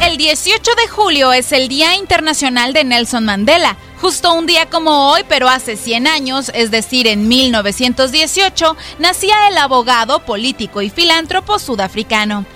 El 18 de julio es el Día Internacional de Nelson Mandela. Justo un día como hoy, pero hace 100 años, es decir, en 1918, nacía el abogado, político y filántropo sudafricano.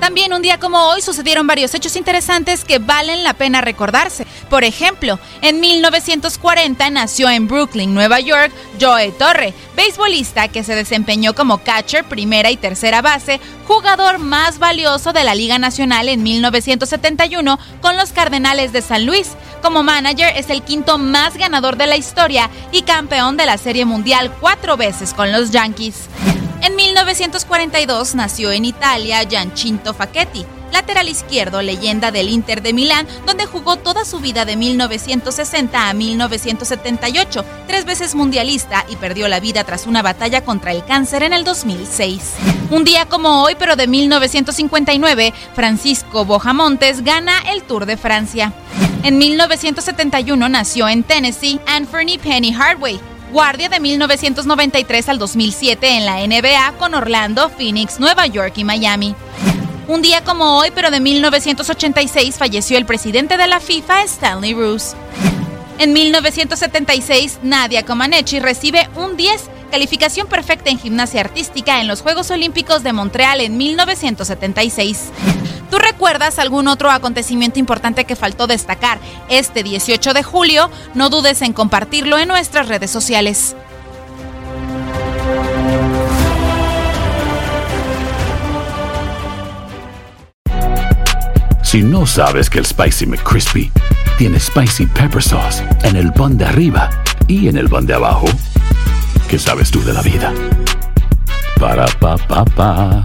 También un día como hoy sucedieron varios hechos interesantes que valen la pena recordarse. Por ejemplo, en 1940 nació en Brooklyn, Nueva York, Joe Torre, beisbolista que se desempeñó como catcher, primera y tercera base, jugador más valioso de la Liga Nacional en 1971 con los Cardenales de San Luis. Como manager es el quinto más ganador de la historia y campeón de la Serie Mundial cuatro veces con los Yankees. En 1942 nació en Italia Giancinto Facchetti, lateral izquierdo, leyenda del Inter de Milán, donde jugó toda su vida de 1960 a 1978, tres veces mundialista y perdió la vida tras una batalla contra el cáncer en el 2006. Un día como hoy, pero de 1959, Francisco Bojamontes gana el Tour de Francia. En 1971 nació en Tennessee Anthony Penny Hardway, guardia de 1993 al 2007 en la NBA con Orlando, Phoenix, Nueva York y Miami. Un día como hoy, pero de 1986, falleció el presidente de la FIFA, Stanley Bruce. En 1976, Nadia Comaneci recibe un 10, calificación perfecta en gimnasia artística en los Juegos Olímpicos de Montreal en 1976. ¿Tú recuerdas algún otro acontecimiento importante que faltó destacar este 18 de julio? No dudes en compartirlo en nuestras redes sociales. Si no sabes que el Spicy McCrispy tiene Spicy Pepper Sauce en el pan de arriba y en el pan de abajo, ¿qué sabes tú de la vida? Para, pa, pa, pa.